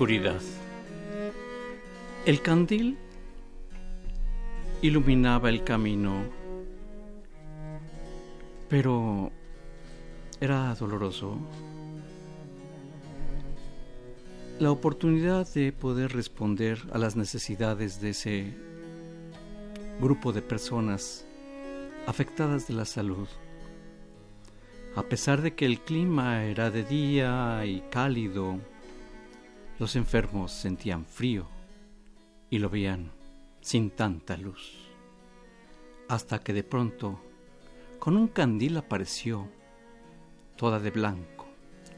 Oscuridad. El candil iluminaba el camino, pero era doloroso. La oportunidad de poder responder a las necesidades de ese grupo de personas afectadas de la salud. A pesar de que el clima era de día y cálido, los enfermos sentían frío y lo veían sin tanta luz. Hasta que de pronto, con un candil apareció, toda de blanco,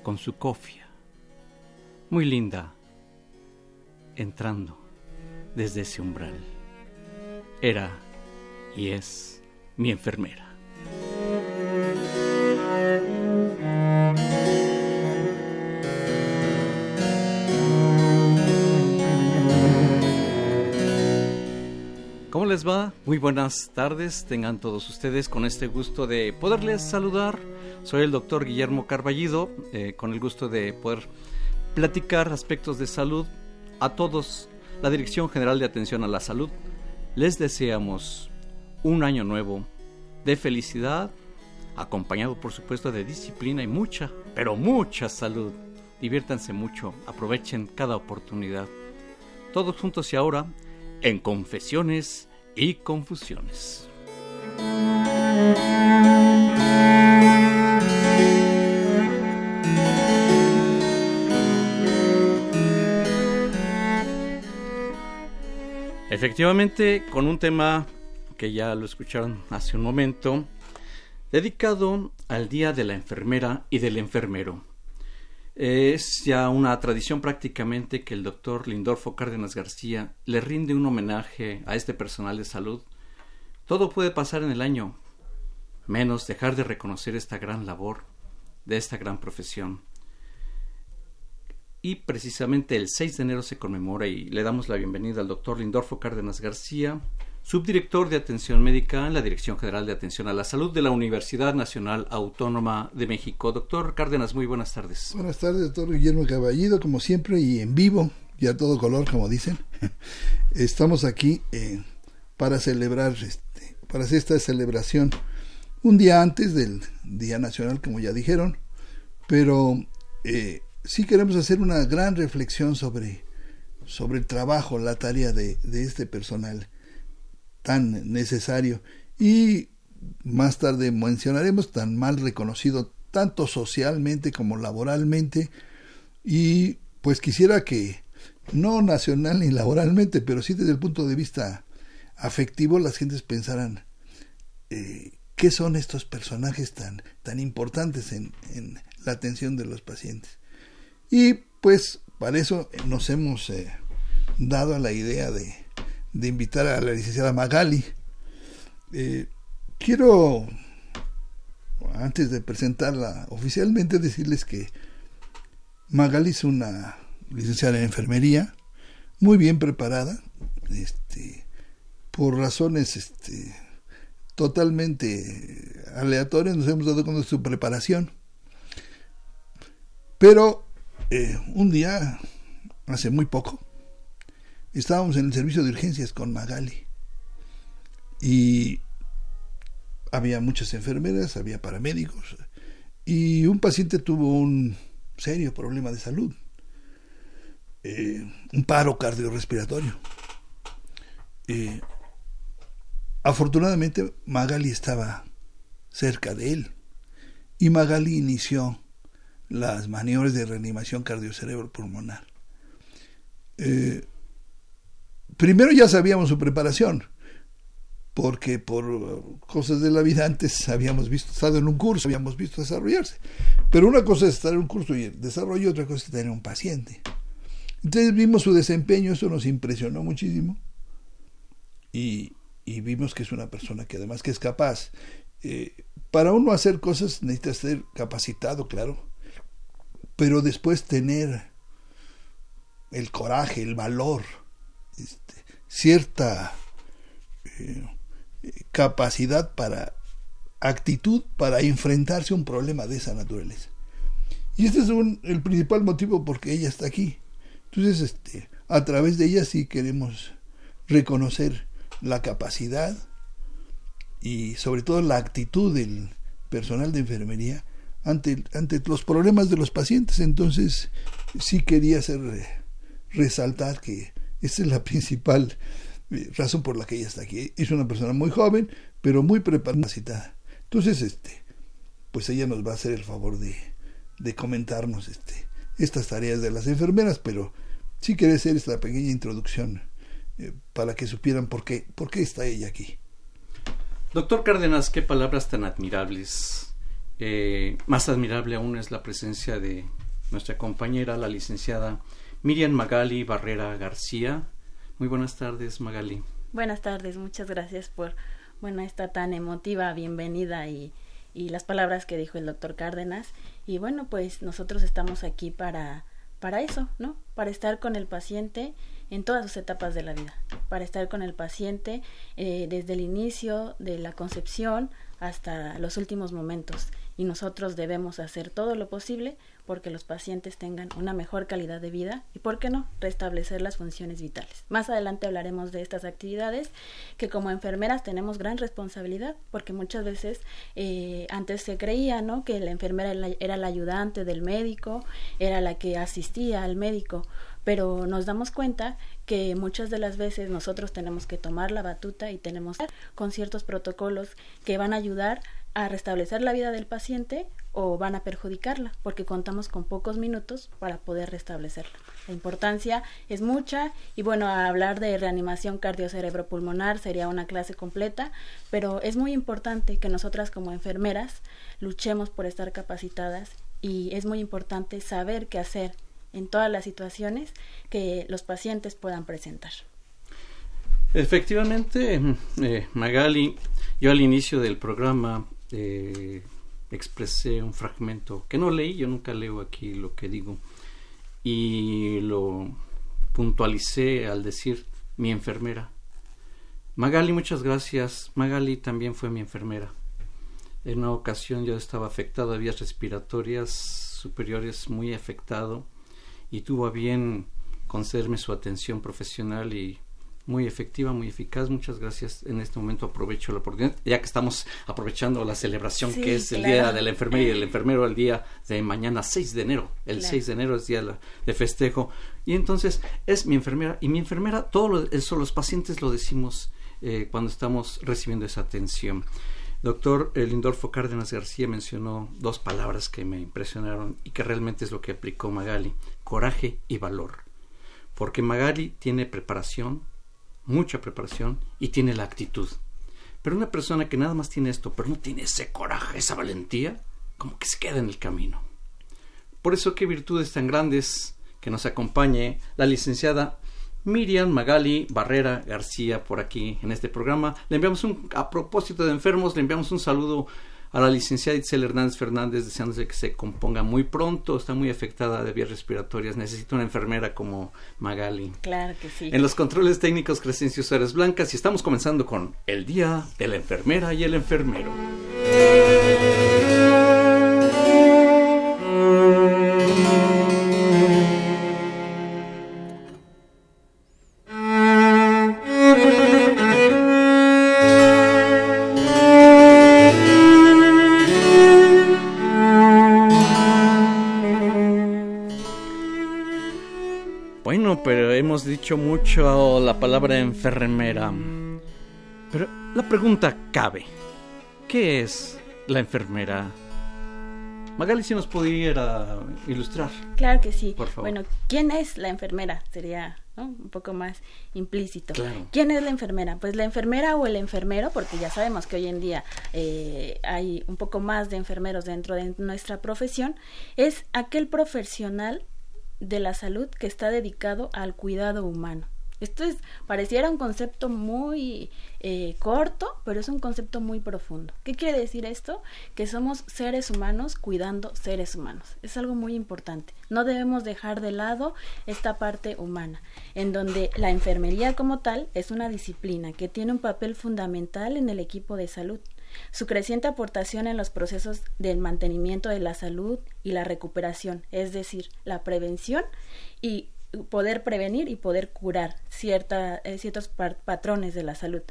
con su cofia, muy linda, entrando desde ese umbral. Era y es mi enfermera. Muy buenas tardes, tengan todos ustedes con este gusto de poderles saludar. Soy el doctor Guillermo Carballido, eh, con el gusto de poder platicar aspectos de salud a todos. La Dirección General de Atención a la Salud les deseamos un año nuevo de felicidad, acompañado por supuesto de disciplina y mucha, pero mucha salud. Diviértanse mucho, aprovechen cada oportunidad. Todos juntos y ahora en Confesiones y Confusiones. Efectivamente, con un tema que ya lo escucharon hace un momento, dedicado al Día de la Enfermera y del Enfermero. Es ya una tradición prácticamente que el doctor Lindorfo Cárdenas García le rinde un homenaje a este personal de salud. Todo puede pasar en el año, menos dejar de reconocer esta gran labor de esta gran profesión. Y precisamente el 6 de enero se conmemora y le damos la bienvenida al doctor Lindorfo Cárdenas García, subdirector de Atención Médica en la Dirección General de Atención a la Salud de la Universidad Nacional Autónoma de México. Doctor Cárdenas, muy buenas tardes. Buenas tardes, doctor Guillermo Caballido, como siempre, y en vivo, y a todo color, como dicen. Estamos aquí eh, para celebrar, este, para hacer esta celebración un día antes del Día Nacional, como ya dijeron, pero eh, sí queremos hacer una gran reflexión sobre, sobre el trabajo, la tarea de, de este personal tan necesario. Y más tarde mencionaremos tan mal reconocido tanto socialmente como laboralmente. Y pues quisiera que no nacional ni laboralmente pero sí desde el punto de vista afectivo las gentes pensaran eh, qué son estos personajes tan tan importantes en, la atención de los pacientes y pues para eso nos hemos eh, dado a la idea de de invitar a la licenciada Magali. Eh, quiero, antes de presentarla oficialmente, decirles que Magali es una licenciada en enfermería, muy bien preparada, este, por razones este, totalmente aleatorias, nos hemos dado cuenta de su preparación. Pero eh, un día, hace muy poco, estábamos en el servicio de urgencias con Magali y había muchas enfermeras, había paramédicos y un paciente tuvo un serio problema de salud, eh, un paro cardiorrespiratorio. Eh, afortunadamente Magali estaba cerca de él y Magali inició las maniobras de reanimación cardiocerebro pulmonar. Eh, primero ya sabíamos su preparación, porque por cosas de la vida antes habíamos visto, estado en un curso, habíamos visto desarrollarse. Pero una cosa es estar en un curso y el desarrollo, otra cosa es tener un paciente. Entonces vimos su desempeño, eso nos impresionó muchísimo y, vimos que es una persona que además que es capaz. Eh, para uno hacer cosas necesita ser capacitado, claro, pero después tener el coraje, el valor, este, cierta eh, capacidad para actitud para enfrentarse a un problema de esa naturaleza. Y este es el principal motivo por qué ella está aquí. Entonces, este, a través de ella sí queremos reconocer la capacidad y sobre todo la actitud del personal de enfermería ante, ante los problemas de los pacientes. Entonces, sí quería hacer resaltar que esta es la principal eh, razón por la que ella está aquí. Es una persona muy joven, pero muy preparada. Entonces, este, pues ella nos va a hacer el favor de, de comentarnos este, estas tareas de las enfermeras, pero sí quería hacer esta pequeña introducción eh, para que supieran por qué, por qué está ella aquí. Doctor Cárdenas, qué palabras tan admirables. Eh, más admirable aún es la presencia de nuestra compañera, la licenciada Miriam Magali Barrera García. Muy buenas tardes, Magali. Buenas tardes, muchas gracias por bueno, esta tan emotiva bienvenida y, y las palabras que dijo el doctor Cárdenas. Y bueno, pues nosotros estamos aquí para, para eso, ¿no? Para estar con el paciente en todas sus etapas de la vida, para estar con el paciente eh, desde el inicio de la concepción hasta los últimos momentos. Y nosotros debemos hacer todo lo posible porque los pacientes tengan una mejor calidad de vida y, ¿por qué no?, restablecer las funciones vitales. Más adelante hablaremos de estas actividades que como enfermeras tenemos gran responsabilidad porque muchas veces eh, antes se creía, ¿no?, que la enfermera era la ayudante del médico, era la que asistía al médico, pero nos damos cuenta que muchas de las veces nosotros tenemos que tomar la batuta y tenemos que con ciertos protocolos que van a ayudar restablecer la vida del paciente o van a perjudicarla, porque contamos con pocos minutos para poder restablecerla. La importancia es mucha y bueno, hablar de reanimación cardiocerebropulmonar sería una clase completa, pero es muy importante que nosotras como enfermeras luchemos por estar capacitadas y es muy importante saber qué hacer en todas las situaciones que los pacientes puedan presentar. Efectivamente, eh, Magali, yo al inicio del programa eh, expresé un fragmento que no leí, yo nunca leo aquí lo que digo, y lo puntualicé al decir mi enfermera. Magali, muchas gracias. Magali también fue mi enfermera. En una ocasión yo estaba afectado a vías respiratorias superiores, muy afectado, y tuvo a bien concederme su atención profesional y muy efectiva, muy eficaz. Muchas gracias. En este momento aprovecho la oportunidad, ya que estamos aprovechando la celebración que es el Día de la Enfermera y el Enfermero el día de mañana 6 de enero. El 6 de enero es día de festejo. Y entonces es mi enfermera y mi enfermera, todo eso los pacientes lo decimos eh, cuando estamos recibiendo esa atención. Doctor Lindorfo Cárdenas García mencionó dos palabras que me impresionaron y que realmente es lo que aplicó Magali, coraje y valor. Porque Magali tiene preparación, mucha preparación y tiene la actitud. Pero una persona que nada más tiene esto, pero no tiene ese coraje, esa valentía, como que se queda en el camino. Por eso qué virtudes tan grandes que nos acompañe la licenciada Miriam Magali Barrera García por aquí en este programa. Le enviamos un, a propósito de enfermos, le enviamos un saludo a la licenciada Itzel Hernández Fernández deseándose que se componga muy pronto, está muy afectada de vías respiratorias, necesita una enfermera como Magali. Claro que sí. En los controles técnicos Crescencio Suárez Blancas y estamos comenzando con el Día de la Enfermera y el Enfermero. Dicho mucho la palabra enfermera, pero la pregunta cabe. ¿Qué es la enfermera? Magali, si nos pudiera ilustrar. Claro que sí. Por favor. Bueno, ¿quién es la enfermera? Sería ¿no? un poco más implícito. Claro. ¿Quién es la enfermera? Pues la enfermera o el enfermero, porque ya sabemos que hoy en día eh, hay un poco más de enfermeros dentro de nuestra profesión, es aquel profesional de la salud que está dedicado al cuidado humano. Esto es, pareciera un concepto muy eh, corto, pero es un concepto muy profundo. ¿Qué quiere decir esto? Que somos seres humanos cuidando seres humanos. Es algo muy importante. No debemos dejar de lado esta parte humana, en donde la enfermería como tal es una disciplina que tiene un papel fundamental en el equipo de salud. Su creciente aportación en los procesos del mantenimiento de la salud y la recuperación, es decir, la prevención y poder prevenir y poder curar cierta, eh, ciertos patrones de la salud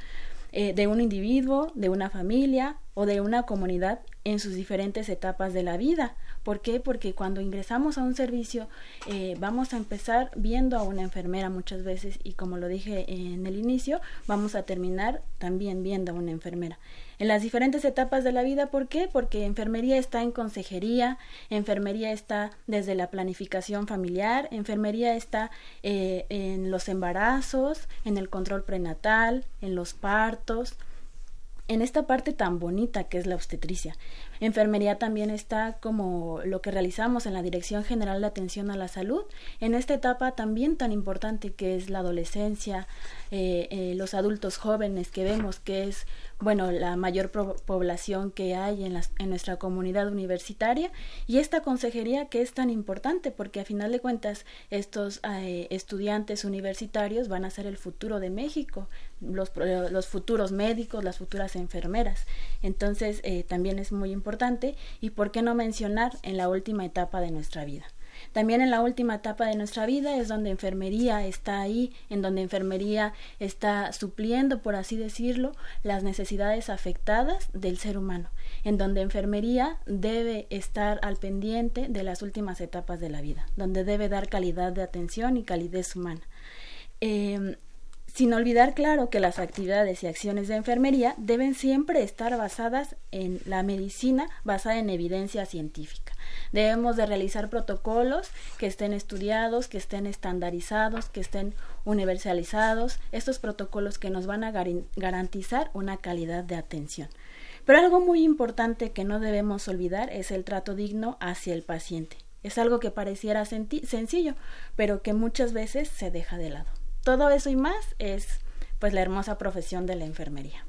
eh, de un individuo, de una familia o de una comunidad en sus diferentes etapas de la vida. ¿Por qué? Porque cuando ingresamos a un servicio eh, vamos a empezar viendo a una enfermera muchas veces y como lo dije en el inicio, vamos a terminar también viendo a una enfermera en las diferentes etapas de la vida. ¿Por qué? Porque enfermería está en consejería, enfermería está desde la planificación familiar, enfermería está eh, en los embarazos, en el control prenatal, en los partos, en esta parte tan bonita que es la obstetricia. Enfermería también está como lo que realizamos en la Dirección General de Atención a la Salud, en esta etapa también tan importante que es la adolescencia, eh, eh, los adultos jóvenes que vemos que es bueno, la mayor población que hay en, en nuestra comunidad universitaria y esta consejería que es tan importante porque a final de cuentas estos eh, estudiantes universitarios van a ser el futuro de México, los, los futuros médicos, las futuras enfermeras. Entonces eh, también es muy importante y por qué no mencionar en la última etapa de nuestra vida. También en la última etapa de nuestra vida es donde enfermería está ahí, en donde enfermería está supliendo, por así decirlo, las necesidades afectadas del ser humano, en donde enfermería debe estar al pendiente de las últimas etapas de la vida, donde debe dar calidad de atención y calidez humana. Eh, sin olvidar, claro, que las actividades y acciones de enfermería deben siempre estar basadas en la medicina, basada en evidencia científica. Debemos de realizar protocolos que estén estudiados, que estén estandarizados, que estén universalizados, estos protocolos que nos van a garantizar una calidad de atención. Pero algo muy importante que no debemos olvidar es el trato digno hacia el paciente. Es algo que pareciera sencillo, pero que muchas veces se deja de lado. Todo eso y más es pues la hermosa profesión de la enfermería.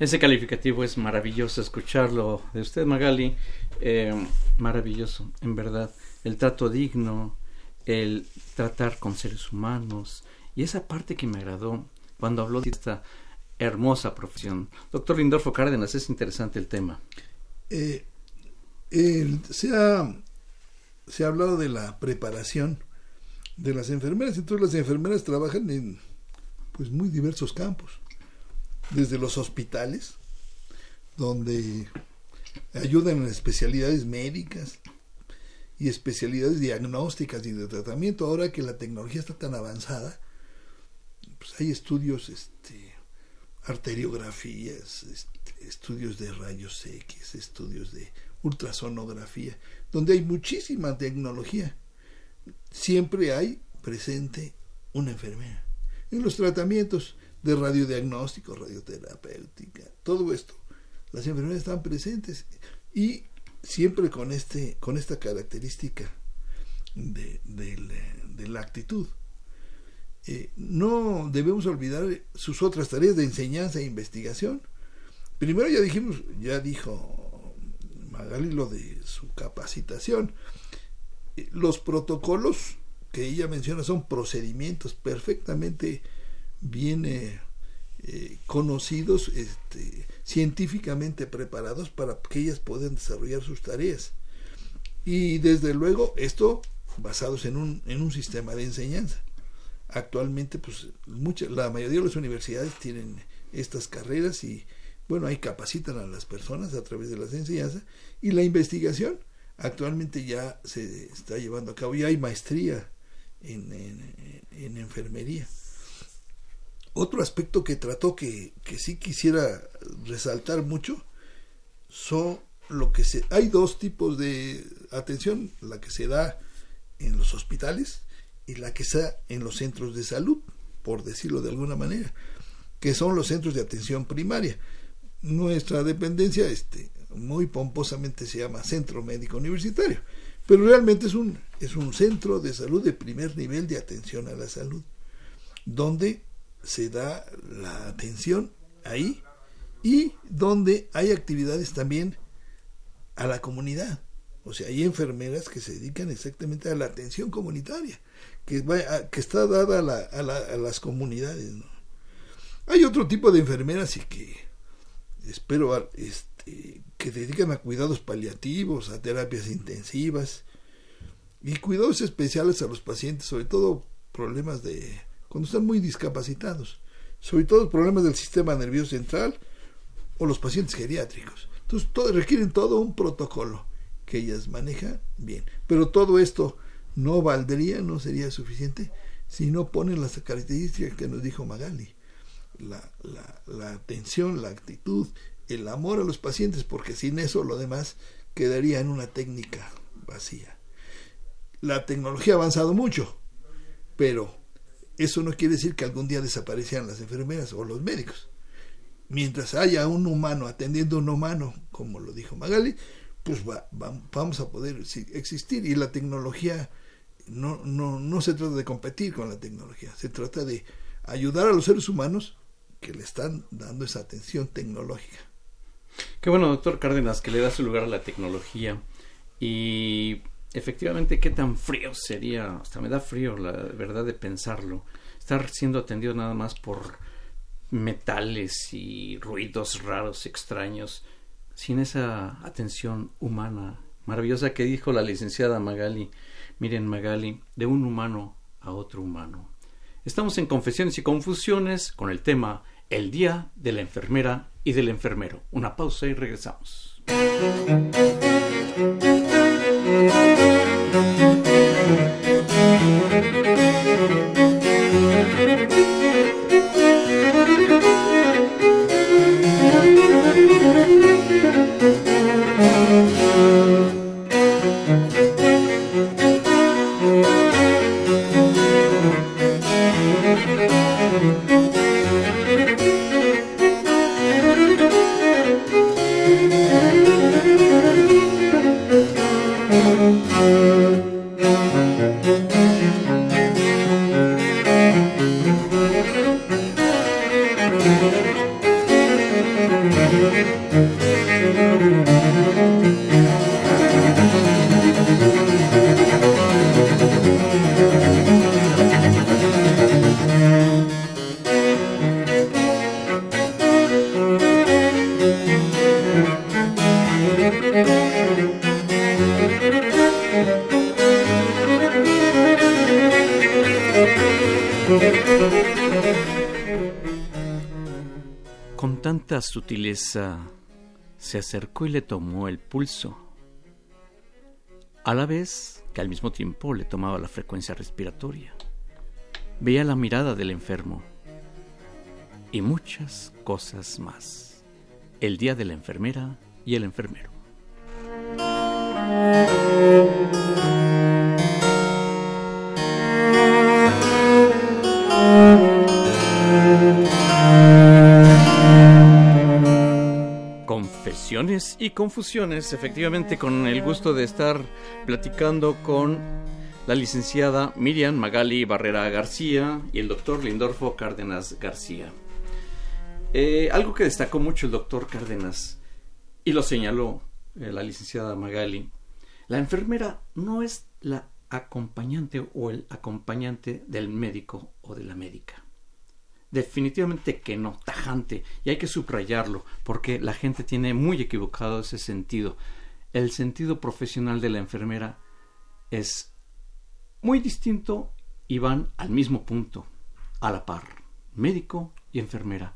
Ese calificativo es maravilloso escucharlo de usted, Magali. Eh, maravilloso, en verdad. El trato digno, el tratar con seres humanos y esa parte que me agradó cuando habló de esta hermosa profesión. Doctor Lindorfo Cárdenas, es interesante el tema. Eh, se, ha, se ha hablado de la preparación de las enfermeras. Entonces las enfermeras trabajan en pues muy diversos campos, desde los hospitales, donde ayudan en especialidades médicas y especialidades diagnósticas y de tratamiento. Ahora que la tecnología está tan avanzada, pues hay estudios, este, arteriografías, este, estudios de rayos X, estudios de ultrasonografía, donde hay muchísima tecnología siempre hay presente una enfermera. En los tratamientos de radiodiagnóstico, radioterapéutica, todo esto, las enfermeras están presentes y siempre con, este, con esta característica de, la actitud. Eh, no debemos olvidar sus otras tareas de enseñanza e investigación. Primero ya dijimos, ya dijo Magali lo de su capacitación los protocolos que ella menciona son procedimientos perfectamente bien eh, eh, conocidos, este, científicamente preparados para que ellas puedan desarrollar sus tareas. Y desde luego esto basados en un, en un sistema de enseñanza. Actualmente, pues la mayoría de las universidades tienen estas carreras y bueno, ahí capacitan a las personas a través de las enseñanzas y la investigación Actualmente ya se está llevando a cabo, ya hay maestría en, en, enfermería. Otro aspecto que trató que, que sí quisiera resaltar mucho son lo que se hay dos tipos de atención, la que se da en los hospitales y la que se da en los centros de salud, por decirlo de alguna manera, que son los centros de atención primaria. Nuestra dependencia este muy pomposamente se llama Centro Médico Universitario, pero realmente es un es un centro de salud de primer nivel de atención a la salud, donde se da la atención ahí y donde hay actividades también a la comunidad. O sea, hay enfermeras que se dedican exactamente a la atención comunitaria, que, que está dada a, la, a, las comunidades. Hay otro tipo de enfermeras y que espero este, que dedican a cuidados paliativos, a terapias intensivas y cuidados especiales a los pacientes, sobre todo problemas de cuando están muy discapacitados, sobre todo problemas del sistema nervioso central o los pacientes geriátricos. Entonces, requieren todo un protocolo que ellas manejan bien. Pero todo esto no valdría, no sería suficiente si no ponen las características que nos dijo Magali. La atención, la actitud, el amor a los pacientes, porque sin eso lo demás quedaría en una técnica vacía. La tecnología ha avanzado mucho, pero eso no quiere decir que algún día desaparecieran las enfermeras o los médicos mientras haya un humano atendiendo a un humano, como lo dijo Magali, pues vamos a poder existir. Y la tecnología no, no, no se trata de competir con la tecnología, se trata de ayudar a los seres humanos que le están dando esa atención tecnológica. Qué bueno, doctor Cárdenas, que le da su lugar a la tecnología. Y efectivamente, qué tan frío sería, hasta me da frío la verdad de pensarlo, estar siendo atendido nada más por metales y ruidos raros, extraños, sin esa atención humana maravillosa que dijo la licenciada Magali. Miren, Magali, de un humano a otro humano. Estamos en Confesiones y Confusiones con el tema El Día de la Enfermera y del Enfermero. Una pausa y regresamos. thank you sutileza se acercó y le tomó el pulso, a la vez que al mismo tiempo le tomaba la frecuencia respiratoria. Veía la mirada del enfermo y muchas cosas más. El día de la enfermera y el enfermero. Y confusiones, efectivamente con el gusto de estar platicando con la licenciada Miriam Magali Barrera García y el doctor Lindorfo Cárdenas García. Eh, algo que destacó mucho el doctor Cárdenas y lo señaló eh, la licenciada Magali, la enfermera no es la acompañante o el acompañante del médico o de la médica. Definitivamente que no, tajante, y hay que subrayarlo, porque la gente tiene muy equivocado ese sentido. El sentido profesional de la enfermera es muy distinto y van al mismo punto, a la par, médico y enfermera.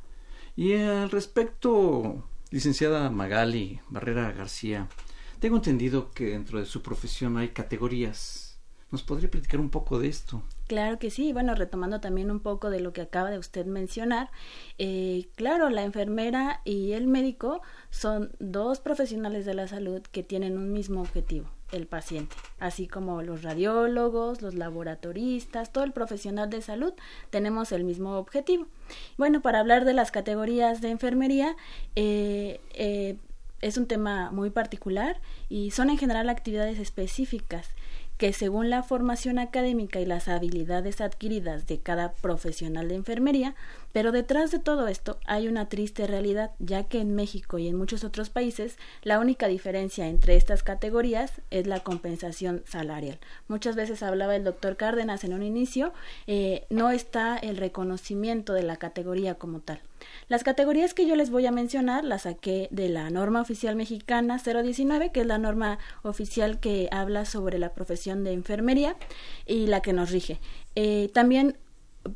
Y al respecto, licenciada Magali Barrera García, tengo entendido que dentro de su profesión hay categorías. ¿Nos podría platicar un poco de esto? Claro que sí, bueno, retomando también un poco de lo que acaba de usted mencionar, eh, claro, la enfermera y el médico son dos profesionales de la salud que tienen un mismo objetivo, el paciente, así como los radiólogos, los laboratoristas, todo el profesional de salud tenemos el mismo objetivo. Bueno, para hablar de las categorías de enfermería, eh, eh, es un tema muy particular y son en general actividades específicas que según la formación académica y las habilidades adquiridas de cada profesional de enfermería, pero detrás de todo esto hay una triste realidad, ya que en México y en muchos otros países la única diferencia entre estas categorías es la compensación salarial. Muchas veces hablaba el doctor Cárdenas en un inicio, eh, no está el reconocimiento de la categoría como tal. Las categorías que yo les voy a mencionar las saqué de la norma oficial mexicana 019, que es la norma oficial que habla sobre la profesión de enfermería y la que nos rige. Eh, también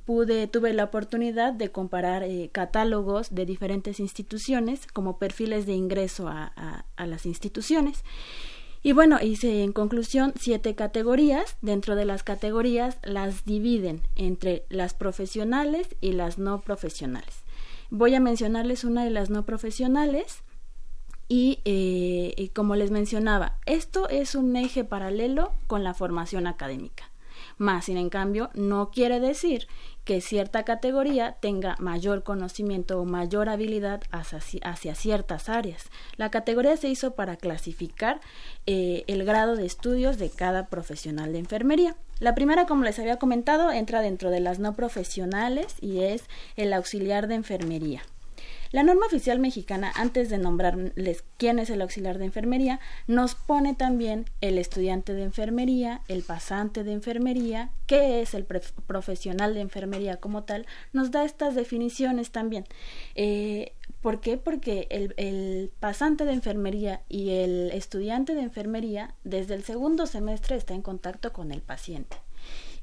pude tuve la oportunidad de comparar eh, catálogos de diferentes instituciones como perfiles de ingreso a, a las instituciones y bueno, hice en conclusión siete categorías. Dentro de las categorías las dividen entre las profesionales y las no profesionales. Voy a mencionarles una de las no profesionales eh, y, como les mencionaba, esto es un eje paralelo con la formación académica. Más, sin en cambio, no quiere decir que cierta categoría tenga mayor conocimiento o mayor habilidad hacia, ciertas áreas. La categoría se hizo para clasificar eh, el grado de estudios de cada profesional de enfermería. La primera, como les había comentado, entra dentro de las no profesionales y es el auxiliar de enfermería. La norma oficial mexicana, antes de nombrarles quién es el auxiliar de enfermería, nos pone también el estudiante de enfermería, el pasante de enfermería, qué es el profesional de enfermería como tal, nos da estas definiciones también. Eh, ¿Por qué? Porque el, el, pasante de enfermería y el estudiante de enfermería desde el segundo semestre está en contacto con el paciente.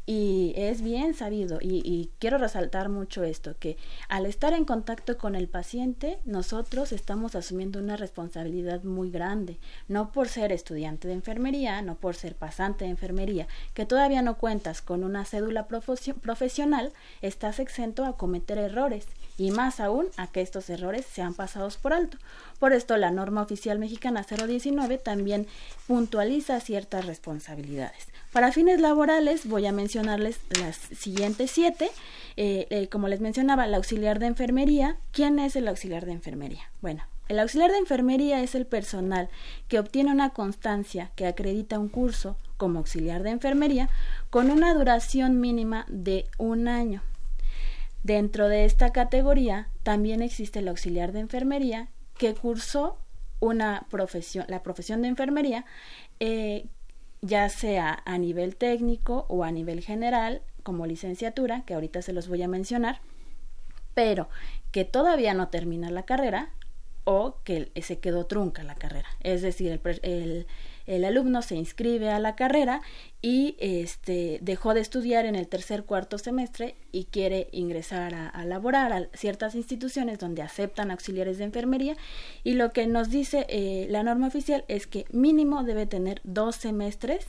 Y es bien sabido, y, quiero resaltar mucho esto, que al estar en contacto con el paciente, nosotros estamos asumiendo una responsabilidad muy grande, no por ser estudiante de enfermería, no por ser pasante de enfermería, que todavía no cuentas con una cédula profesional, estás exento a cometer errores, y más aún a que estos errores sean pasados por alto. Por esto, la norma oficial mexicana 019 también puntualiza ciertas responsabilidades. Para fines laborales voy a mencionarles las siguientes siete. Eh, eh, como les mencionaba, el auxiliar de enfermería. ¿Quién es el auxiliar de enfermería? Bueno, el auxiliar de enfermería es el personal que obtiene una constancia que acredita un curso como auxiliar de enfermería con una duración mínima de un año. Dentro de esta categoría también existe el auxiliar de enfermería que cursó una profesión, la profesión de enfermería eh, ya sea a nivel técnico o a nivel general, como licenciatura, que ahorita se los voy a mencionar, pero que todavía no termina la carrera o que se quedó trunca la carrera. Es decir, el, el, el alumno se inscribe a la carrera y este, dejó de estudiar en el tercer cuarto semestre y quiere ingresar a, laborar a ciertas instituciones donde aceptan auxiliares de enfermería. Y lo que nos dice eh, la norma oficial es que mínimo debe tener dos semestres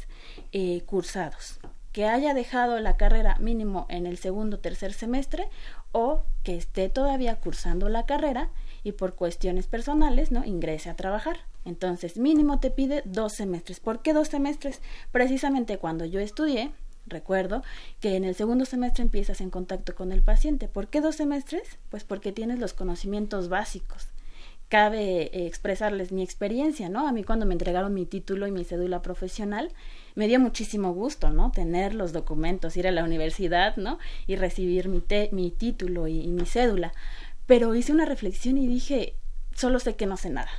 eh, cursados. Que haya dejado la carrera mínimo en el segundo tercer semestre o que esté todavía cursando la carrera y por cuestiones personales no ingrese a trabajar. Entonces, mínimo te pide dos semestres. ¿Por qué dos semestres? Precisamente cuando yo estudié, recuerdo que en el segundo semestre empiezas en contacto con el paciente. ¿Por qué dos semestres? Pues porque tienes los conocimientos básicos. Cabe eh, expresarles mi experiencia, ¿no? A mí cuando me entregaron mi título y mi cédula profesional, me dio muchísimo gusto, ¿no? Tener los documentos, ir a la universidad, ¿no? Y recibir mi, mi título y mi cédula. Pero hice una reflexión y dije, solo sé que no sé nada.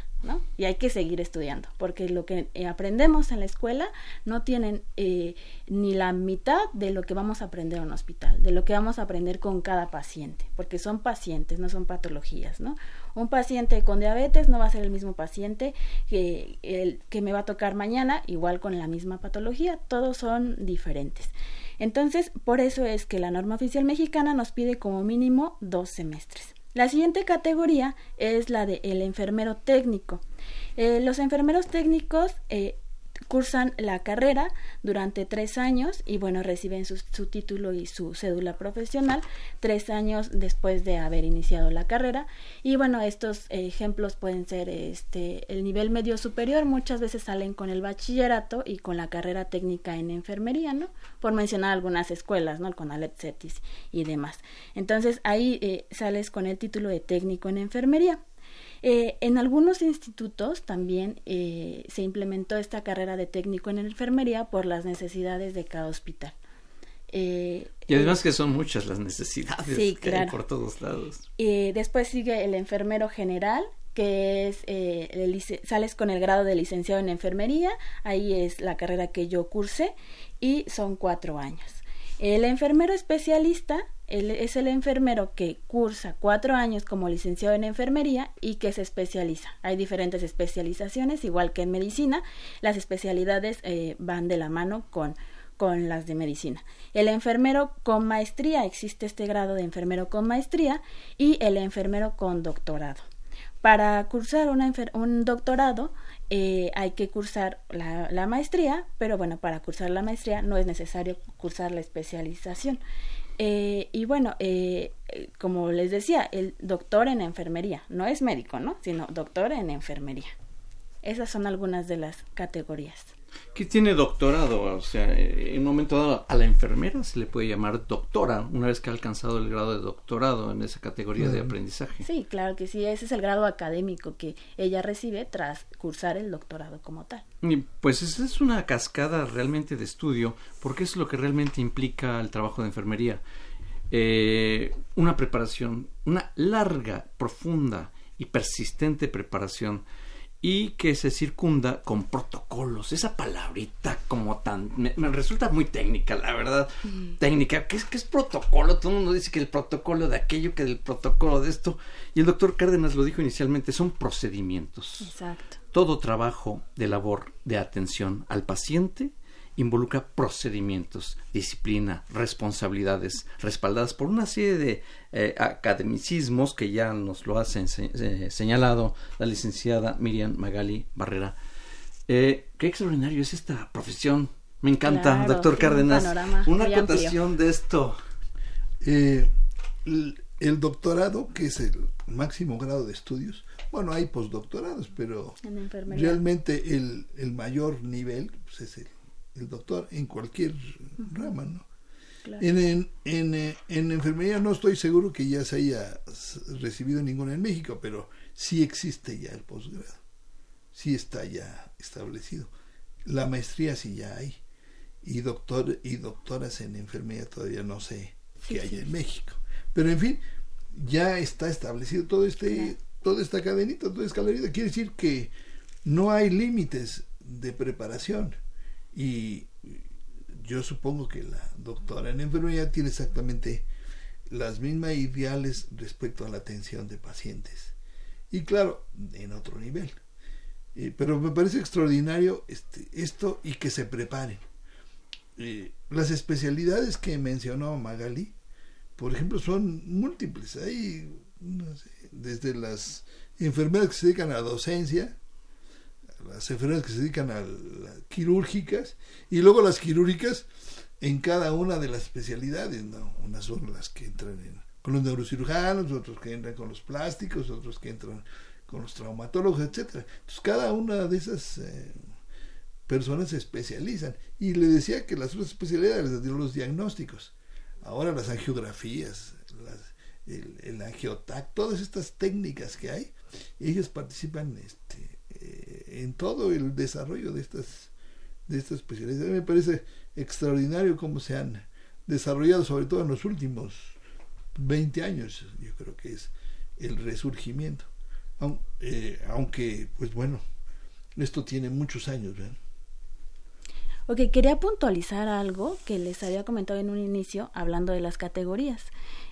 Y hay que seguir estudiando, porque lo que eh, aprendemos en la escuela no tienen eh, ni la mitad de lo que vamos a aprender en un hospital, de lo que vamos a aprender con cada paciente, porque son pacientes, no son patologías, ¿no? Un paciente con diabetes no va a ser el mismo paciente que el que me va a tocar mañana, igual con la misma patología, todos son diferentes. Entonces, por eso es que la norma oficial mexicana nos pide como mínimo dos semestres. La siguiente categoría es la de el enfermero técnico. Eh, los enfermeros técnicos eh, cursan la carrera durante tres años y bueno reciben su, su, título y su cédula profesional tres años después de haber iniciado la carrera. Y bueno estos ejemplos pueden ser este el nivel medio superior. Muchas veces salen con el bachillerato y con la carrera técnica en enfermería no por mencionar algunas escuelas no el Conalet Cetis y demás. Entonces ahí eh, sales con el título de técnico en enfermería eh, en algunos institutos también eh, se implementó esta carrera de técnico en enfermería por las necesidades de cada hospital. Eh, y además que son muchas las necesidades que hay por todos lados. después sigue el enfermero general, que es, el, sales con el grado de licenciado en enfermería, ahí es la carrera que yo cursé, y son cuatro años. El enfermero especialista él es el enfermero que cursa cuatro años como licenciado en enfermería y que se especializa. Hay diferentes especializaciones, igual que en medicina, las especialidades eh, van de la mano con, con las de medicina. El enfermero con maestría, existe este grado de enfermero con maestría y el enfermero con doctorado. Para cursar un doctorado eh, hay que cursar la, la, maestría, pero bueno, para cursar la maestría no es necesario cursar la especialización. Eh, y bueno, eh, eh, como les decía, el doctor en enfermería, no es médico, ¿no? Sino doctor en enfermería. Esas son algunas de las categorías. ¿Qué tiene doctorado? O sea, en un momento dado a la enfermera se le puede llamar doctora una vez que ha alcanzado el grado de doctorado en esa categoría de aprendizaje. Sí, claro que sí, ese es el grado académico que ella recibe tras cursar el doctorado como tal. Y pues esa es una cascada realmente de estudio, porque es lo que realmente implica el trabajo de enfermería. Eh, una preparación, una larga, profunda y persistente preparación y que se circunda con protocolos. Esa palabrita como tan... Me, resulta muy técnica, la verdad. Técnica. ¿Qué es, ¿Qué es protocolo? Todo el mundo dice que el protocolo de aquello, que el protocolo de esto. Y el doctor Cárdenas lo dijo inicialmente, son procedimientos. Exacto. Todo trabajo de labor de atención al paciente involucra procedimientos, disciplina, responsabilidades, respaldadas por una serie de eh, academicismos que ya nos lo ha eh, señalado la licenciada Miriam Magali Barrera. Eh, qué extraordinario es esta profesión. Me encanta, doctor Cárdenas. una acotación de esto. el, el doctorado, que es el máximo grado de estudios, bueno, hay postdoctorados, pero realmente el, el mayor nivel pues, es el el doctor en cualquier rama, ¿no? En, en, en, en, enfermería no estoy seguro que ya se haya recibido ninguna en México, pero sí existe ya el posgrado, sí está ya establecido. La maestría sí ya hay, y doctor y doctoras en enfermería todavía no sé qué hay en México. Pero en fin, ya está establecido todo este, toda esta cadenita, toda esta escalerita. Quiere decir que no hay límites de preparación y yo supongo que la doctora en enfermería tiene exactamente las mismas ideales respecto a la atención de pacientes. Y claro, en otro nivel. Eh, pero me parece extraordinario este, esto y que se preparen. Eh, las especialidades que mencionó Magali, por ejemplo, son múltiples. Hay desde las enfermeras que se dedican a la docencia, las enfermeras que se dedican a las quirúrgicas y luego las quirúrgicas en cada una de las especialidades, ¿no? Unas son las que entran con los neurocirujanos, otros que entran con los plásticos, otros que entran con los traumatólogos, etcétera. Entonces cada una de esas eh, personas se especializan y le decía que las otras especialidades les dieron los diagnósticos. Ahora las angiografías, el, el angiotac, todas estas técnicas que hay, ellos participan este, en todo el desarrollo de estas, de estas especialidades. me parece extraordinario cómo se han desarrollado, sobre todo en los últimos 20 años, yo creo que es el resurgimiento. Eh, aunque, pues bueno, esto tiene muchos años. Ok, quería puntualizar algo que les había comentado en un inicio, hablando de las categorías.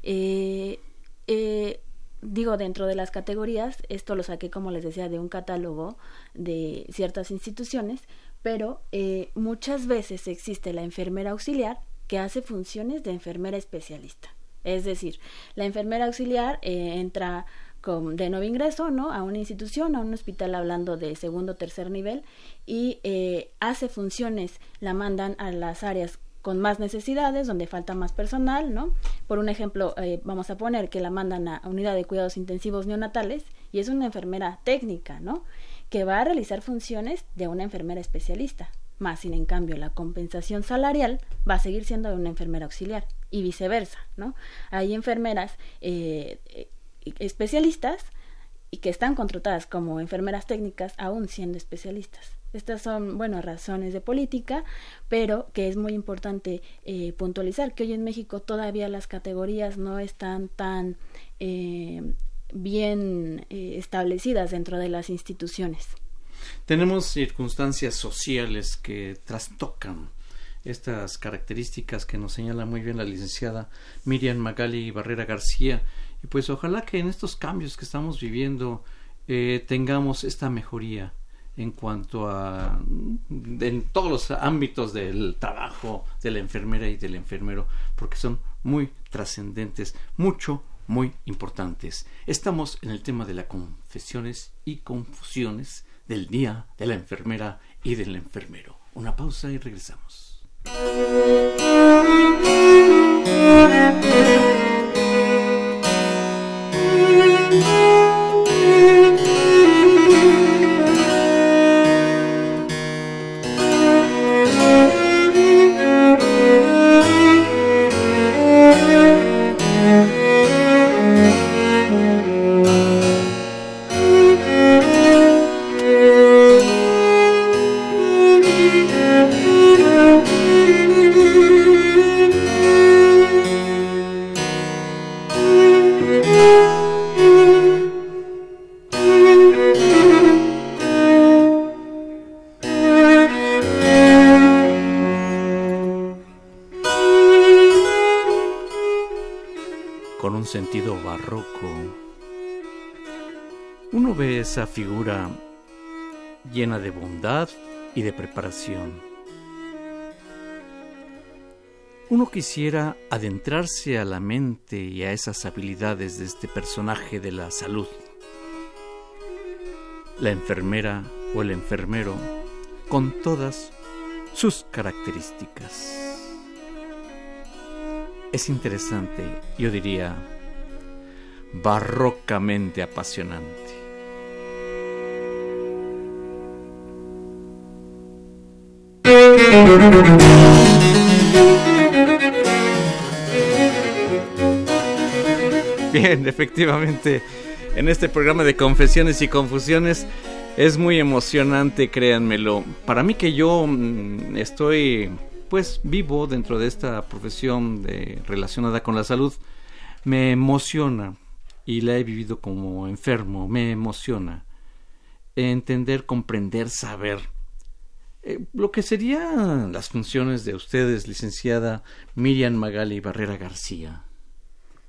Eh, eh, digo, dentro de las categorías, esto lo saqué, como les decía, de un catálogo de ciertas instituciones, pero eh, muchas veces existe la enfermera auxiliar que hace funciones de enfermera especialista. Es decir, la enfermera auxiliar eh, entra de nuevo ingreso, ¿no? A una institución, a un hospital hablando de segundo o tercer nivel y eh, hace funciones, la mandan a las áreas con más necesidades, donde falta más personal, ¿no? Por un ejemplo, eh, vamos a poner que la mandan a unidad de cuidados intensivos neonatales y es una enfermera técnica, ¿no? Que va a realizar funciones de una enfermera especialista, más sin en cambio la compensación salarial va a seguir siendo de una enfermera auxiliar y viceversa, ¿no? Hay enfermeras eh, especialistas y que están contratadas como enfermeras técnicas aún siendo especialistas. Estas son, bueno, razones de política, pero que es muy importante eh, puntualizar que hoy en México todavía las categorías no están tan eh, bien eh, establecidas dentro de las instituciones. Tenemos circunstancias sociales que trastocan estas características que nos señala muy bien la licenciada Miriam Magali Barrera García. Y pues ojalá que en estos cambios que estamos viviendo tengamos esta mejoría en cuanto a en todos los ámbitos del trabajo de la enfermera y del enfermero porque son muy trascendentes mucho muy importantes. Estamos en el tema de las confesiones y confusiones del día de la enfermera y del enfermero. Una pausa y regresamos esa figura llena de bondad y de preparación. Uno quisiera adentrarse a la mente y a esas habilidades de este personaje de la salud. La enfermera o el enfermero con todas sus características. Es interesante, yo diría, barrocamente apasionante. Bien, efectivamente, en este programa de confesiones y confusiones es muy emocionante, créanmelo. Para mí que yo mm, estoy pues vivo dentro de esta profesión de, relacionada con la salud, me emociona y la he vivido como enfermo, me emociona entender, comprender, saber eh, lo que serían las funciones de ustedes, licenciada Miriam Magali Barrera García.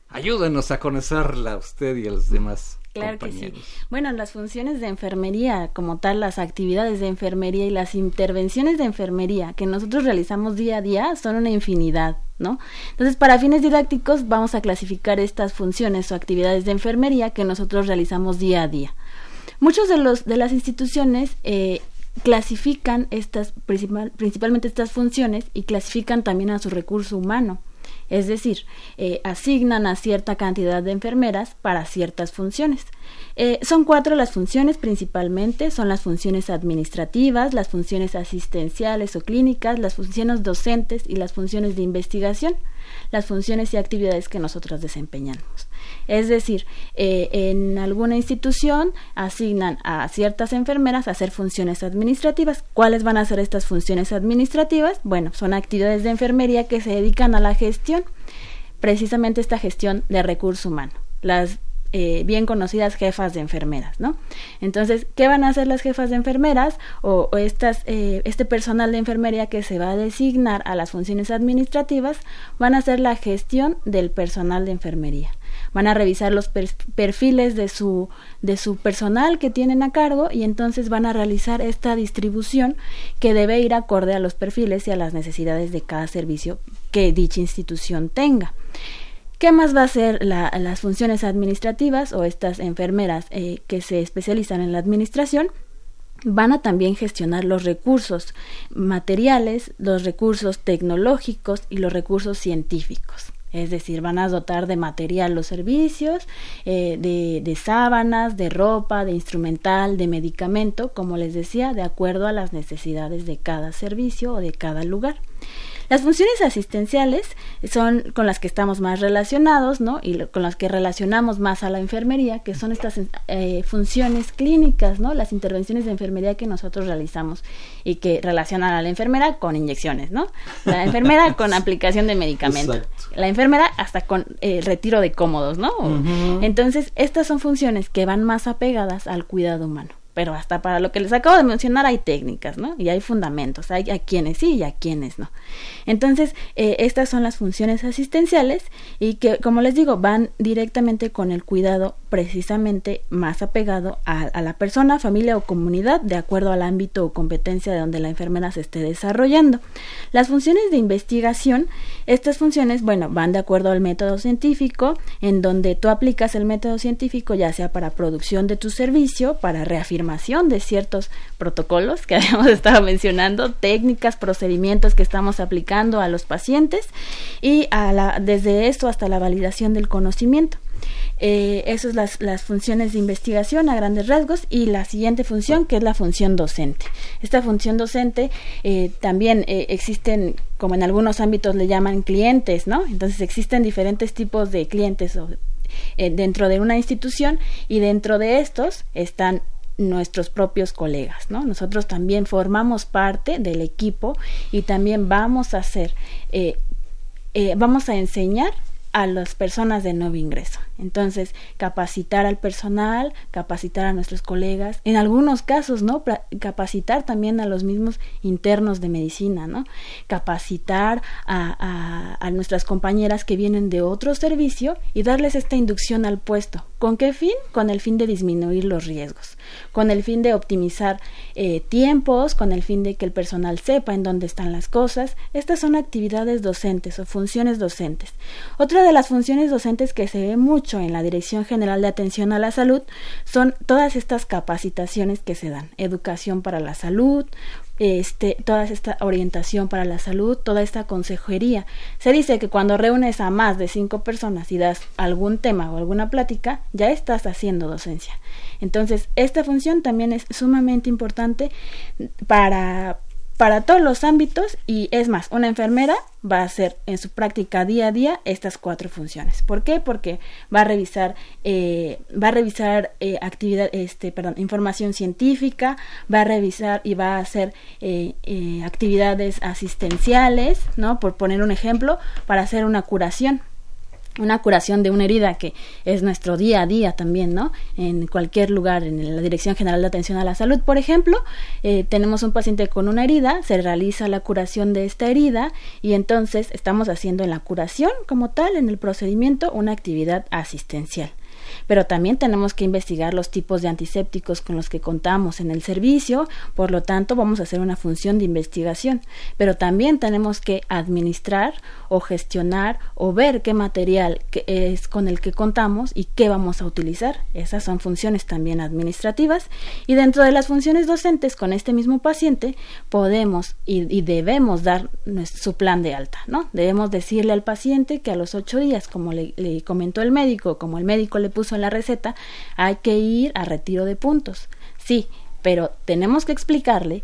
Ayúdenos a conocerla a usted y a los demás. Claro que sí. Bueno, las funciones de enfermería, como tal, las actividades de enfermería y las intervenciones de enfermería que nosotros realizamos día a día son una infinidad, ¿no? Entonces, para fines didácticos, vamos a clasificar estas funciones o actividades de enfermería que nosotros realizamos día a día. Muchos de los de las instituciones eh, clasifican estas principalmente estas funciones y clasifican también a su recurso humano. Es decir, eh, asignan a cierta cantidad de enfermeras para ciertas funciones. Eh, son cuatro las funciones principalmente, son las funciones administrativas, las funciones asistenciales o clínicas, las funciones docentes y las funciones de investigación, las funciones y actividades que nosotros desempeñamos. Es decir, eh, en alguna institución asignan a ciertas enfermeras a hacer funciones administrativas. ¿Cuáles van a ser estas funciones administrativas? Bueno, son actividades de enfermería que se dedican a la gestión, precisamente esta gestión de recurso humano. Las eh, bien conocidas jefas de enfermeras, ¿no? Entonces, ¿qué van a hacer las jefas de enfermeras o, estas, eh, este personal de enfermería que se va a designar a las funciones administrativas? Van a hacer la gestión del personal de enfermería van a revisar los perfiles de su, de su personal que tienen a cargo y entonces van a realizar esta distribución que debe ir acorde a los perfiles y a las necesidades de cada servicio que dicha institución tenga. ¿Qué más va a ser las funciones administrativas o estas enfermeras eh, que se especializan en la administración? van a también gestionar los recursos materiales, los recursos tecnológicos y los recursos científicos es decir, van a dotar de material los servicios, eh, de, de, sábanas, de ropa, de instrumental, de medicamento, como les decía, de acuerdo a las necesidades de cada servicio o de cada lugar. Las funciones asistenciales son con las que estamos más relacionados, ¿no? Y con las que relacionamos más a la enfermería, que son estas eh, funciones clínicas, ¿no? Las intervenciones de enfermería que nosotros realizamos y que relacionan a la enfermera con inyecciones, ¿no? La enfermera con aplicación de medicamentos. La enfermera hasta con eh, retiro de cómodos, ¿no? Entonces, estas son funciones que van más apegadas al cuidado humano pero hasta para lo que les acabo de mencionar hay técnicas, ¿no? Y hay fundamentos, hay a quienes sí y a quienes no. Entonces, eh, estas son las funciones asistenciales y que, como les digo, van directamente con el cuidado precisamente más apegado a, la persona, familia o comunidad, de acuerdo al ámbito o competencia de donde la enfermera se esté desarrollando. Las funciones de investigación, estas funciones, bueno, van de acuerdo al método científico, en donde tú aplicas el método científico ya sea para producción de tu servicio, para de ciertos protocolos que habíamos estado mencionando, técnicas, procedimientos que estamos aplicando a los pacientes y a la, desde esto hasta la validación del conocimiento. Eh, esas son las, las, funciones de investigación a grandes rasgos y la siguiente función que es la función docente. Esta función docente eh, también eh, existen, como en algunos ámbitos le llaman clientes, ¿no? Entonces existen diferentes tipos de clientes eh, dentro de una institución y dentro de estos están nuestros propios colegas, ¿no? Nosotros también formamos parte del equipo y también vamos a hacer, eh, eh, vamos a enseñar a las personas de nuevo ingreso. Entonces, capacitar al personal, capacitar a nuestros colegas, en algunos casos, ¿no? capacitar también a los mismos internos de medicina, ¿no? Capacitar a, nuestras compañeras que vienen de otro servicio y darles esta inducción al puesto. ¿Con qué fin? Con el fin de disminuir los riesgos, con el fin de optimizar eh, tiempos, con el fin de que el personal sepa en dónde están las cosas. Estas son actividades docentes o funciones docentes. Otra de las funciones docentes que se ve mucho en la Dirección General de Atención a la Salud son todas estas capacitaciones que se dan, educación para la salud, este, toda esta orientación para la salud, toda esta consejería. Se dice que cuando reúnes a más de cinco personas y das algún tema o alguna plática, ya estás haciendo docencia. Entonces, esta función también es sumamente importante para, para todos los ámbitos y es más, una enfermera va a hacer en su práctica día a día estas cuatro funciones. ¿Por qué? Porque va a revisar, eh, va a revisar eh, actividad, este, perdón, información científica, va a revisar y va a hacer eh, actividades asistenciales, ¿no? Por poner un ejemplo, para hacer una curación una curación de una herida que es nuestro día a día también, ¿no? En cualquier lugar, en la Dirección General de Atención a la Salud, por ejemplo, eh, tenemos un paciente con una herida, se realiza la curación de esta herida y entonces estamos haciendo en la curación como tal, en el procedimiento, una actividad asistencial pero también tenemos que investigar los tipos de antisépticos con los que contamos en el servicio, por lo tanto vamos a hacer una función de investigación, pero también tenemos que administrar o gestionar o ver qué material es con el que contamos y qué vamos a utilizar. Esas son funciones también administrativas y dentro de las funciones docentes con este mismo paciente podemos y, debemos dar su plan de alta, ¿no? Debemos decirle al paciente que a los ocho días, como le, le comentó el médico, como el médico le puso en la receta, hay que ir a retiro de puntos. Sí, pero tenemos que explicarle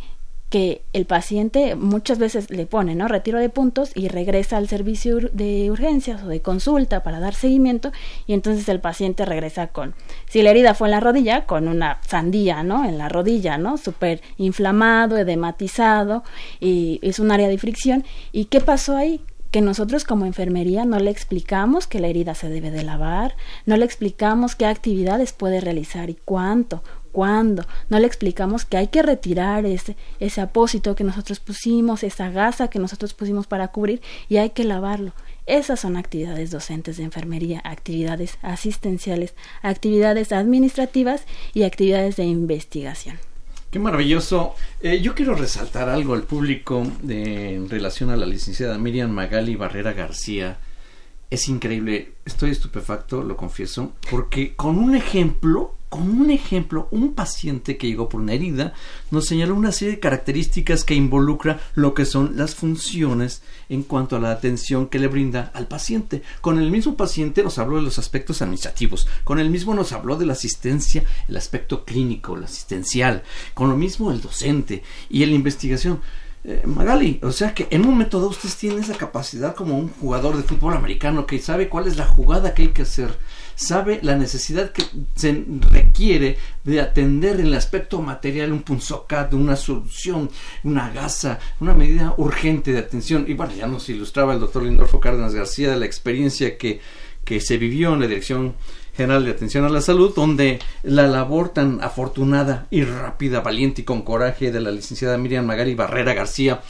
que el paciente muchas veces le pone, ¿no? Retiro de puntos y regresa al servicio de urgencias o de consulta para dar seguimiento y entonces el paciente regresa con, si la herida fue en la rodilla, con una sandía, ¿no? En la rodilla, ¿no? Súper inflamado, edematizado y es un área de fricción. ¿Y qué pasó ahí? Que nosotros como enfermería no le explicamos que la herida se debe de lavar, no le explicamos qué actividades puede realizar y cuánto, cuándo, no le explicamos que hay que retirar ese, ese apósito que nosotros pusimos, esa gasa que nosotros pusimos para cubrir y hay que lavarlo. Esas son actividades docentes de enfermería, actividades asistenciales, actividades administrativas y actividades de investigación. Qué maravilloso. Eh, yo quiero resaltar algo al público de, en relación a la licenciada Miriam Magali Barrera García, es increíble. Estoy estupefacto, lo confieso, porque con un ejemplo, con un ejemplo, un paciente que llegó por una herida nos señaló una serie de características que involucra lo que son las funciones en cuanto a la atención que le brinda al paciente. Con el mismo paciente nos habló de los aspectos administrativos, con el mismo nos habló de la asistencia, el aspecto clínico, el asistencial, con lo mismo el docente y la investigación. Eh, Magali, o sea que en un momento dado usted tiene esa capacidad como un jugador de fútbol americano que sabe cuál es la jugada que hay que hacer, sabe la necesidad que se requiere de atender en el aspecto material un punzocat, una solución, una gasa, una medida urgente de atención. Y bueno, ya nos ilustraba el doctor Lindorfo Cárdenas García de la experiencia que, que se vivió en la dirección General de Atención a la Salud, donde la labor tan afortunada y rápida, valiente y con coraje de la licenciada Miriam Magari Barrera García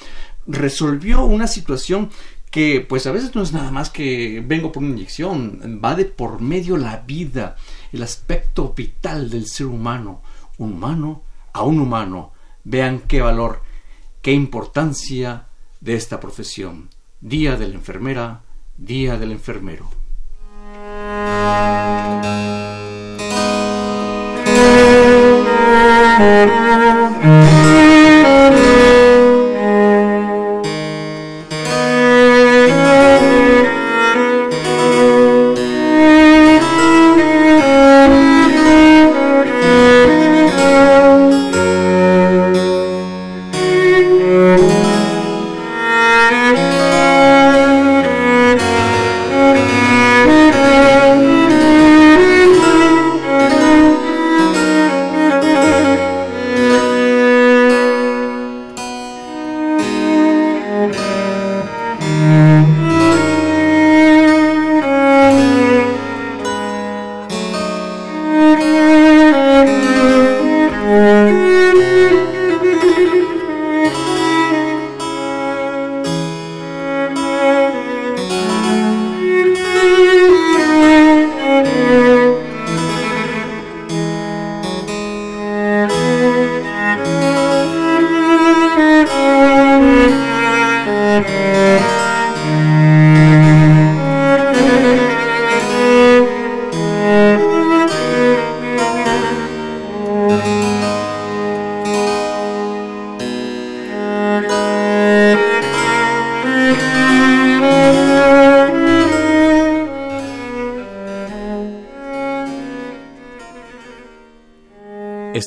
resolvió una situación que pues a veces no es nada más que vengo por una inyección, va de por medio la vida, el aspecto vital del ser humano, humano a un humano. Vean qué valor, qué importancia de esta profesión. Día de la enfermera, día del enfermero. Thank you.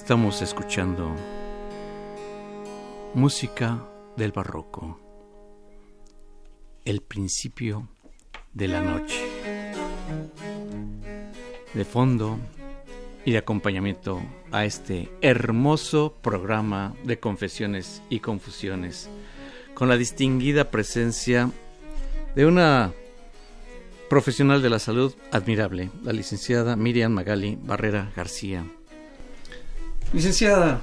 Estamos escuchando música del barroco, el principio de la noche. De fondo y de acompañamiento a este hermoso programa de confesiones y confusiones, con la distinguida presencia de una profesional de la salud admirable, la licenciada Miriam Magali Barrera García Licenciada,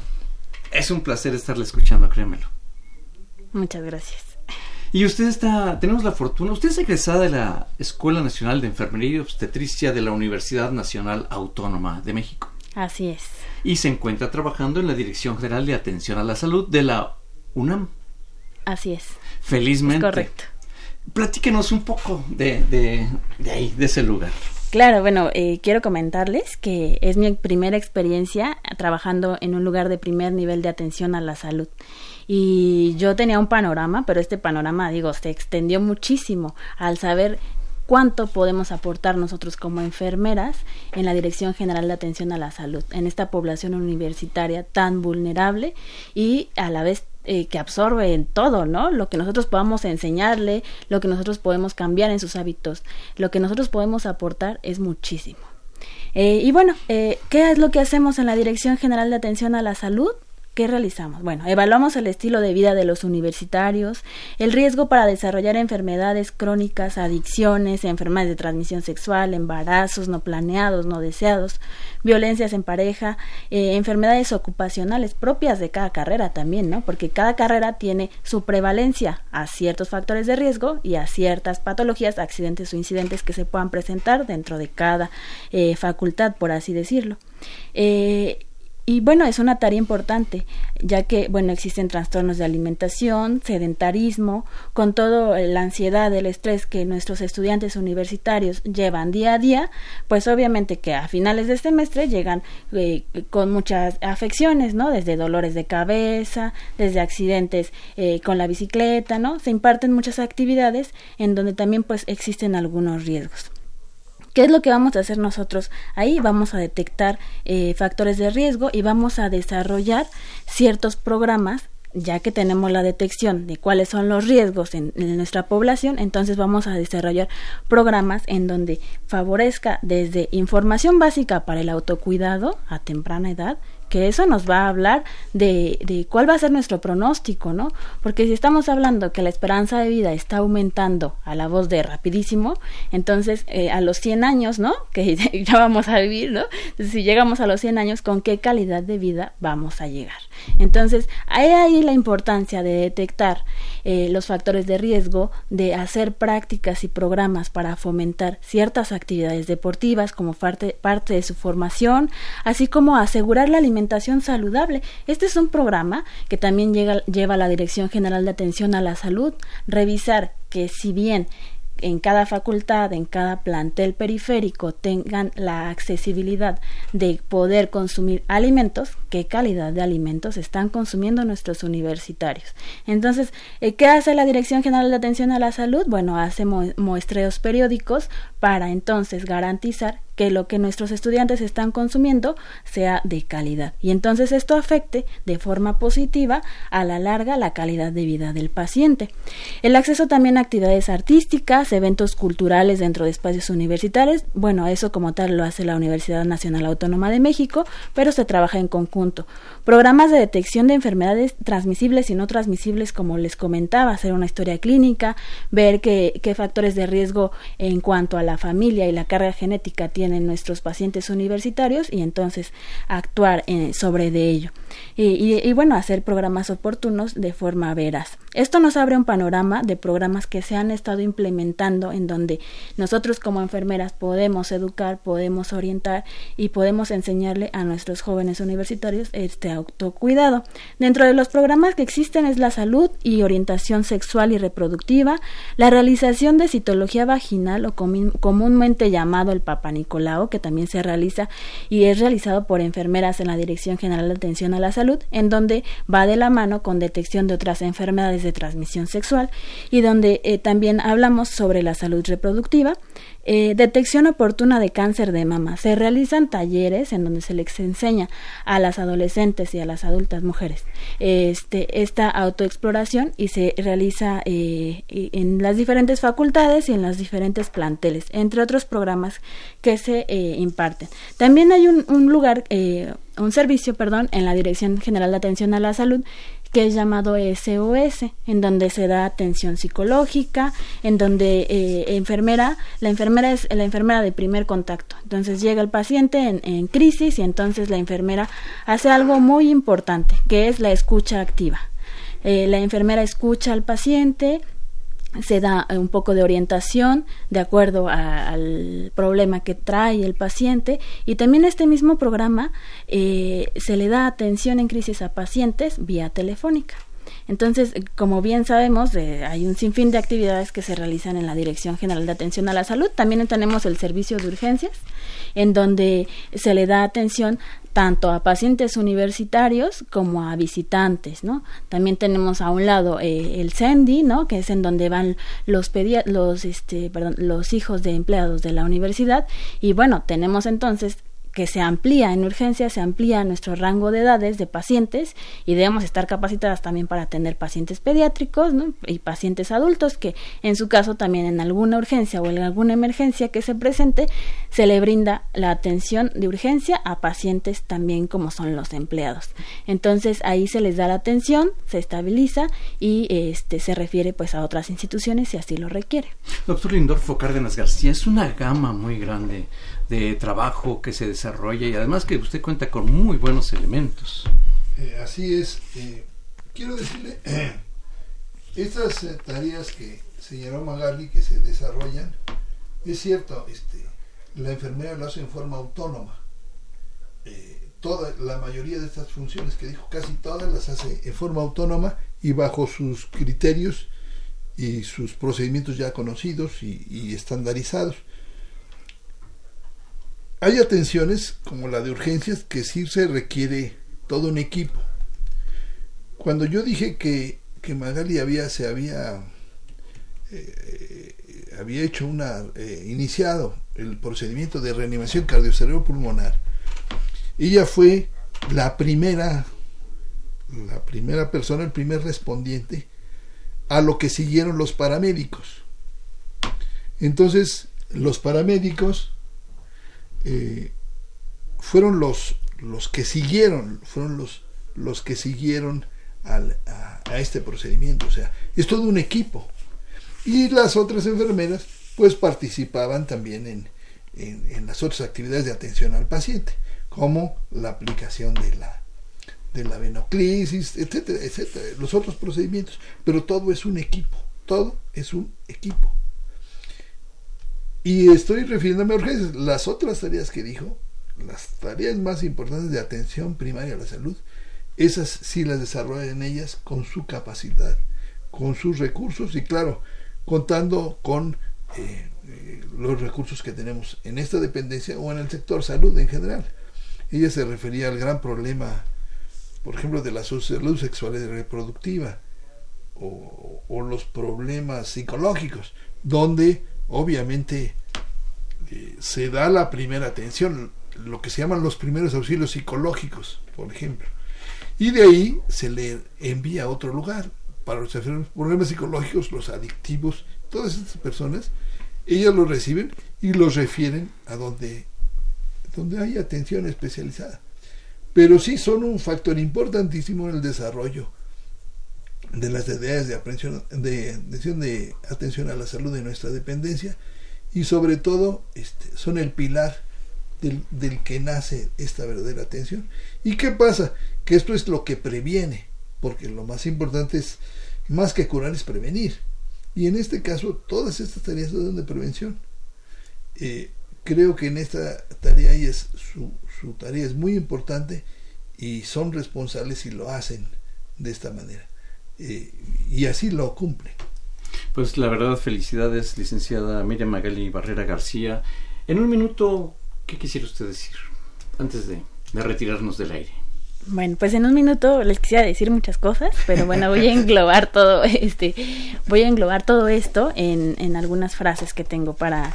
es un placer estarle escuchando, créemelo. Muchas gracias. Y usted está, tenemos la fortuna, usted es egresada de la Escuela Nacional de Enfermería y Obstetricia de la Universidad Nacional Autónoma de México. Así es. Y se encuentra trabajando en la Dirección General de Atención a la Salud de la UNAM. Así es. Felizmente. correcto. Platíquenos un poco de, de, de ahí, de ese lugar. Claro, bueno, eh, quiero comentarles que es mi primera experiencia trabajando en un lugar de primer nivel de atención a la salud. Y yo tenía un panorama, pero este panorama, digo, se extendió muchísimo al saber cuánto podemos aportar nosotros como enfermeras en la Dirección General de Atención a la Salud, en esta población universitaria tan vulnerable y a la vez eh, que absorbe en todo, ¿no? Lo que nosotros podamos enseñarle, lo que nosotros podemos cambiar en sus hábitos, lo que nosotros podemos aportar es muchísimo. Eh, y bueno, eh, ¿qué es lo que hacemos en la Dirección General de Atención a la Salud? ¿Qué realizamos? Bueno, evaluamos el estilo de vida de los universitarios, el riesgo para desarrollar enfermedades crónicas, adicciones, enfermedades de transmisión sexual, embarazos no planeados, no deseados, violencias en pareja, eh, enfermedades ocupacionales propias de cada carrera también, ¿no? Porque cada carrera tiene su prevalencia a ciertos factores de riesgo y a ciertas patologías, accidentes o incidentes que se puedan presentar dentro de cada eh, facultad, por así decirlo. Eh, y bueno, es una tarea importante, ya que, bueno, existen trastornos de alimentación, sedentarismo, con toda la ansiedad, el estrés que nuestros estudiantes universitarios llevan día a día, pues obviamente que a finales de semestre llegan eh, con muchas afecciones, ¿no? Desde dolores de cabeza, desde accidentes eh, con la bicicleta, ¿no? Se imparten muchas actividades en donde también pues existen algunos riesgos. ¿Qué es lo que vamos a hacer nosotros? Ahí vamos a detectar eh, factores de riesgo y vamos a desarrollar ciertos programas ya que tenemos la detección de cuáles son los riesgos en, nuestra población, entonces vamos a desarrollar programas en donde favorezca desde información básica para el autocuidado a temprana edad, que eso nos va a hablar de, de, cuál va a ser nuestro pronóstico, ¿no? Porque si estamos hablando que la esperanza de vida está aumentando a la voz de rapidísimo, entonces eh, a los 100 años, ¿no? Que ya vamos a vivir, ¿no? Si llegamos a los 100 años, ¿con qué calidad de vida vamos a llegar? Entonces, hay ahí la importancia de detectar eh, los factores de riesgo, de hacer prácticas y programas para fomentar ciertas actividades deportivas como parte, parte de su formación, así como asegurar la alimentación saludable. Este es un programa que también llega, lleva la Dirección General de Atención a la Salud, revisar que si bien en cada facultad, en cada plantel periférico tengan la accesibilidad de poder consumir alimentos, qué calidad de alimentos están consumiendo nuestros universitarios. Entonces, eh, ¿qué hace la Dirección General de Atención a la Salud? Bueno, hace muestreos periódicos para entonces garantizar que lo que nuestros estudiantes están consumiendo sea de calidad y entonces esto afecte de forma positiva a la larga la calidad de vida del paciente. El acceso también a actividades artísticas, eventos culturales dentro de espacios universitarios, bueno, eso como tal lo hace la Universidad Nacional Autónoma de México, pero se trabaja en conjunto. Programas de detección de enfermedades transmisibles y no transmisibles, como les comentaba, hacer una historia clínica, ver qué, qué factores de riesgo en cuanto a la familia y la carga genética tienen en nuestros pacientes universitarios y entonces actuar eh, sobre de ello. Y, bueno, hacer programas oportunos de forma veraz. Esto nos abre un panorama de programas que se han estado implementando en donde nosotros como enfermeras podemos educar, podemos orientar y podemos enseñarle a nuestros jóvenes universitarios este autocuidado. Dentro de los programas que existen es la salud y orientación sexual y reproductiva, la realización de citología vaginal o comúnmente llamado el Papa que también se realiza y es realizado por enfermeras en la Dirección General de Atención la Salud, en donde va de la mano con detección de otras enfermedades de transmisión sexual y donde eh, también hablamos sobre la salud reproductiva eh, detección oportuna de cáncer de mama. Se realizan talleres en donde se les enseña a las adolescentes y a las adultas mujeres este, esta autoexploración y se realiza eh, en las diferentes facultades y en los diferentes planteles, entre otros programas que se eh, imparten. También hay un, un lugar, un servicio, perdón, en la Dirección General de Atención a la Salud que es llamado SOS, en donde se da atención psicológica, en donde eh, enfermera, la enfermera es la enfermera de primer contacto. Entonces llega el paciente en, crisis y entonces la enfermera hace algo muy importante, que es la escucha activa. Eh, la enfermera escucha al paciente, se da un poco de orientación de acuerdo al problema que trae el paciente y también este mismo programa eh, se le da atención en crisis a pacientes vía telefónica. Entonces, como bien sabemos, eh, hay un sinfín de actividades que se realizan en la Dirección General de Atención a la Salud. También tenemos el servicio de urgencias, en donde se le da atención tanto a pacientes universitarios como a visitantes, ¿no? También tenemos a un lado eh, el CENDI, ¿no? Que es en donde van los los este, perdón, los hijos de empleados de la universidad y bueno, tenemos entonces que se amplía en urgencia, se amplía nuestro rango de edades de pacientes y debemos estar capacitadas también para atender pacientes pediátricos y pacientes adultos que en su caso también en alguna urgencia o en alguna emergencia que se presente se le brinda la atención de urgencia a pacientes también como son los empleados. Entonces ahí se les da la atención, se estabiliza y este se refiere pues a otras instituciones si así lo requiere. Doctor Lindorfo Cárdenas García, es una gama muy grande de trabajo que se desarrolla y además que usted cuenta con muy buenos elementos. Eh, así es. Eh, quiero decirle, estas eh, tareas que señaló Magali que se desarrollan, es cierto, este, la enfermera lo hace en forma autónoma. toda la mayoría de estas funciones que dijo, casi todas las hace en forma autónoma y bajo sus criterios y sus procedimientos ya conocidos y estandarizados. Hay atenciones como la de urgencias que sí se requiere todo un equipo. Cuando yo dije que, que Magali había, se había, eh, había hecho una, eh, iniciado el procedimiento de reanimación pulmonar ella fue la primera, la primera persona, el primer respondiente a lo que siguieron los paramédicos. Entonces, los paramédicos eh, fueron los, los que siguieron, fueron los, los que siguieron al, a, este procedimiento. O sea, es todo un equipo. Y las otras enfermeras, pues participaban también en, en, las otras actividades de atención al paciente, como la aplicación de la, de la venoclisis, etcétera, etcétera, los otros procedimientos. Pero todo es un equipo, todo es un equipo. Y estoy refiriéndome a urgencias. Las otras tareas que dijo, las tareas más importantes de atención primaria a la salud, esas sí las desarrollan ellas con su capacidad, con sus recursos y claro, contando con eh, eh, los recursos que tenemos en esta dependencia o en el sector salud en general. Ella se refería al gran problema, por ejemplo, de la salud sexual y reproductiva o, o los problemas psicológicos, donde obviamente eh, se da la primera atención, lo que se llaman los primeros auxilios psicológicos, por ejemplo. Y de ahí se le envía a otro lugar. Para los problemas psicológicos, los adictivos, todas estas personas, ellas los reciben y los refieren a donde, donde hay atención especializada. Pero sí son un factor importantísimo en el desarrollo de las ideas de, de, de atención a la salud de nuestra dependencia y sobre todo este, son el pilar del, que nace esta verdadera atención. ¿Y qué pasa? Que esto es lo que previene, porque lo más importante es, más que curar, es prevenir. Y en este caso, todas estas tareas son de prevención. Eh, creo que en esta tarea es, su, su tarea es muy importante y son responsables y lo hacen de esta manera. Eh, y así lo cumple. Pues la verdad, felicidades, licenciada Miriam Magali Barrera García. En un minuto, ¿qué quisiera usted decir antes de, retirarnos del aire? Bueno, pues en un minuto les quisiera decir muchas cosas, pero bueno, voy a englobar todo este, voy a englobar todo esto en, en algunas frases que tengo para,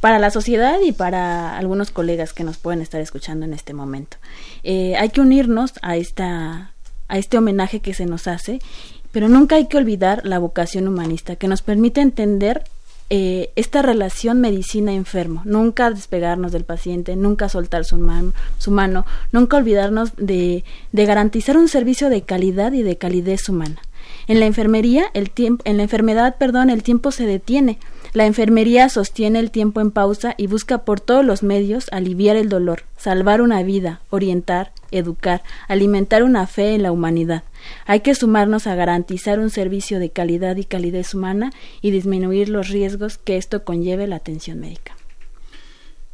para la sociedad y para algunos colegas que nos pueden estar escuchando en este momento. Eh, hay que unirnos a esta a este homenaje que se nos hace, pero nunca hay que olvidar la vocación humanista que nos permite entender eh, esta relación medicina-enfermo, nunca despegarnos del paciente, nunca soltar su, su mano, nunca olvidarnos de, de garantizar un servicio de calidad y de calidez humana. En la enfermería, el tiempo, en la enfermedad, perdón, el tiempo se detiene. La enfermería sostiene el tiempo en pausa y busca por todos los medios aliviar el dolor, salvar una vida, orientar, educar, alimentar una fe en la humanidad. Hay que sumarnos a garantizar un servicio de calidad y calidez humana y disminuir los riesgos que esto conlleve la atención médica.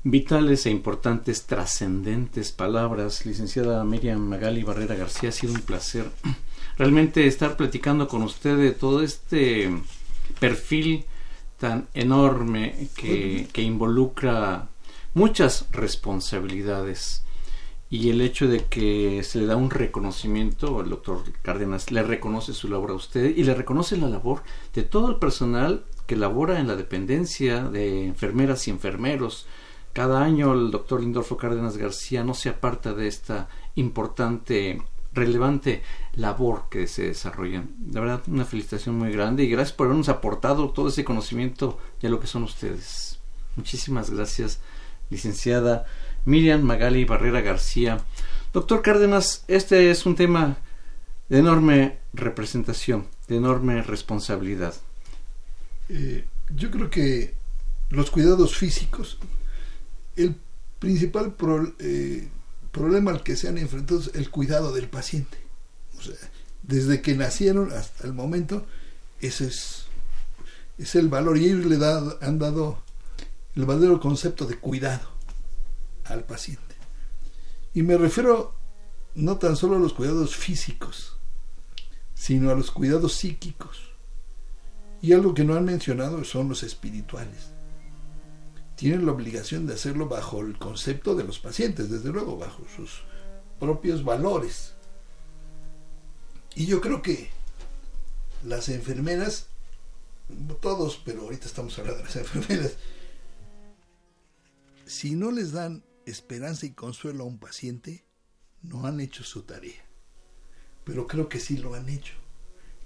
Vitales e importantes, trascendentes palabras, licenciada Miriam Magali Barrera García, ha sido un placer realmente estar platicando con usted de todo este perfil tan enorme que, que involucra muchas responsabilidades y el hecho de que se le da un reconocimiento, el doctor Cárdenas le reconoce su labor a usted y le reconoce la labor de todo el personal que labora en la dependencia de enfermeras y enfermeros. Cada año el doctor Lindorfo Cárdenas García no se aparta de esta importante relevante labor que se desarrolla. De verdad, una felicitación muy grande y gracias por habernos aportado todo ese conocimiento de lo que son ustedes. Muchísimas gracias, licenciada Miriam Magali Barrera García. Doctor Cárdenas, este es un tema de enorme representación, de enorme responsabilidad. Eh, yo creo que los cuidados físicos, el principal eh, problema al que se han enfrentado es el cuidado del paciente. Desde que nacieron hasta el momento, ese es, es el valor. Y ellos le han dado el verdadero concepto de cuidado al paciente. Y me refiero no tan solo a los cuidados físicos, sino a los cuidados psíquicos. Y algo que no han mencionado son los espirituales. Tienen la obligación de hacerlo bajo el concepto de los pacientes, desde luego, bajo sus propios valores. Y yo creo que las enfermeras, todos, pero ahorita estamos hablando de las enfermeras, si no les dan esperanza y consuelo a un paciente, no han hecho su tarea. Pero creo que sí lo han hecho.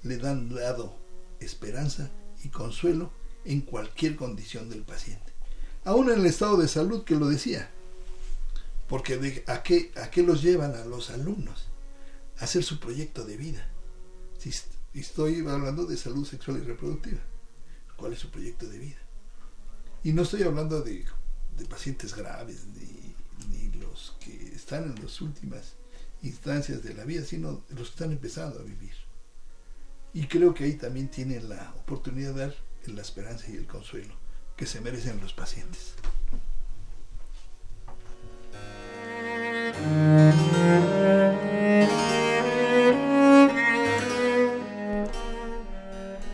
Le dan dado esperanza y consuelo en cualquier condición del paciente. Aún en el estado de salud que lo decía. Porque ¿a, qué, ¿a qué los llevan a los alumnos? A hacer su proyecto de vida. Si estoy hablando de salud sexual y reproductiva. ¿Cuál es su proyecto de vida? Y no estoy hablando de, de pacientes graves, ni, ni los que están en las últimas instancias de la vida, sino los que están empezando a vivir. Y creo que ahí también tienen la oportunidad de dar la esperanza y el consuelo que se merecen los pacientes.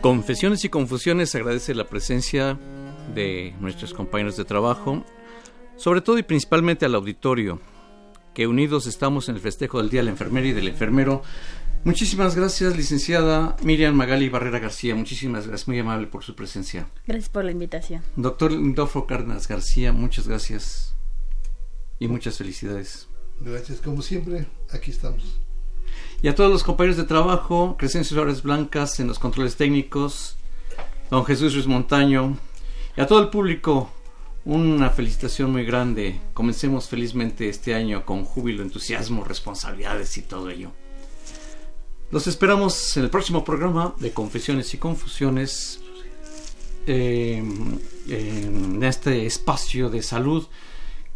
Confesiones y Confusiones agradece la presencia de nuestros compañeros de trabajo, sobre todo y principalmente al auditorio, que unidos estamos en el festejo del Día de la Enfermera y del Enfermero. Muchísimas gracias, licenciada Miriam Magali Barrera García. Muchísimas gracias, muy amable por su presencia. Gracias por la invitación. Doctor Lindolfo Cárdenas García, muchas gracias y muchas felicidades. Gracias, como siempre, aquí estamos y a todos los compañeros de trabajo, Crescencio Suárez Blancas en los controles técnicos, don Jesús Ruiz Montaño, y a todo el público, una felicitación muy grande. Comencemos felizmente este año con júbilo, entusiasmo, responsabilidades y todo ello. Los esperamos en el próximo programa de Confesiones y Confusiones, em, en este espacio de salud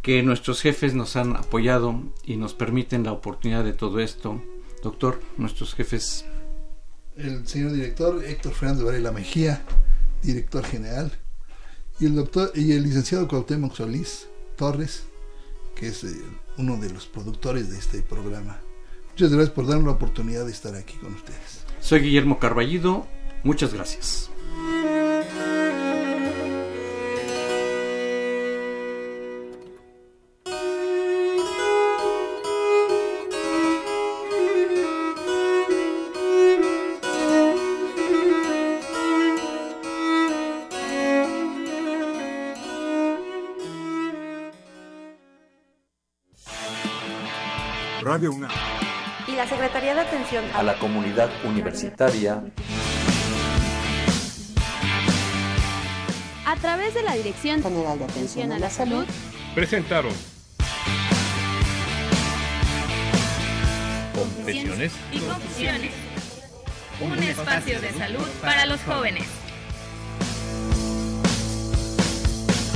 que nuestros jefes nos han apoyado y nos permiten la oportunidad de todo esto Doctor, nuestros jefes. El señor director Héctor Fernando Varela Mejía, director general, y el doctor y el licenciado Cuauhtémoc Solís Torres, que es eh, uno de los productores de este programa. Muchas gracias por darnos la oportunidad de estar aquí con ustedes. Soy Guillermo Carballido, muchas gracias. y la A la Comunidad Universitaria. A través de la Dirección General de Atención a la Salud. Presentaron. Confesiones y Confusiones, un espacio de salud para los jóvenes.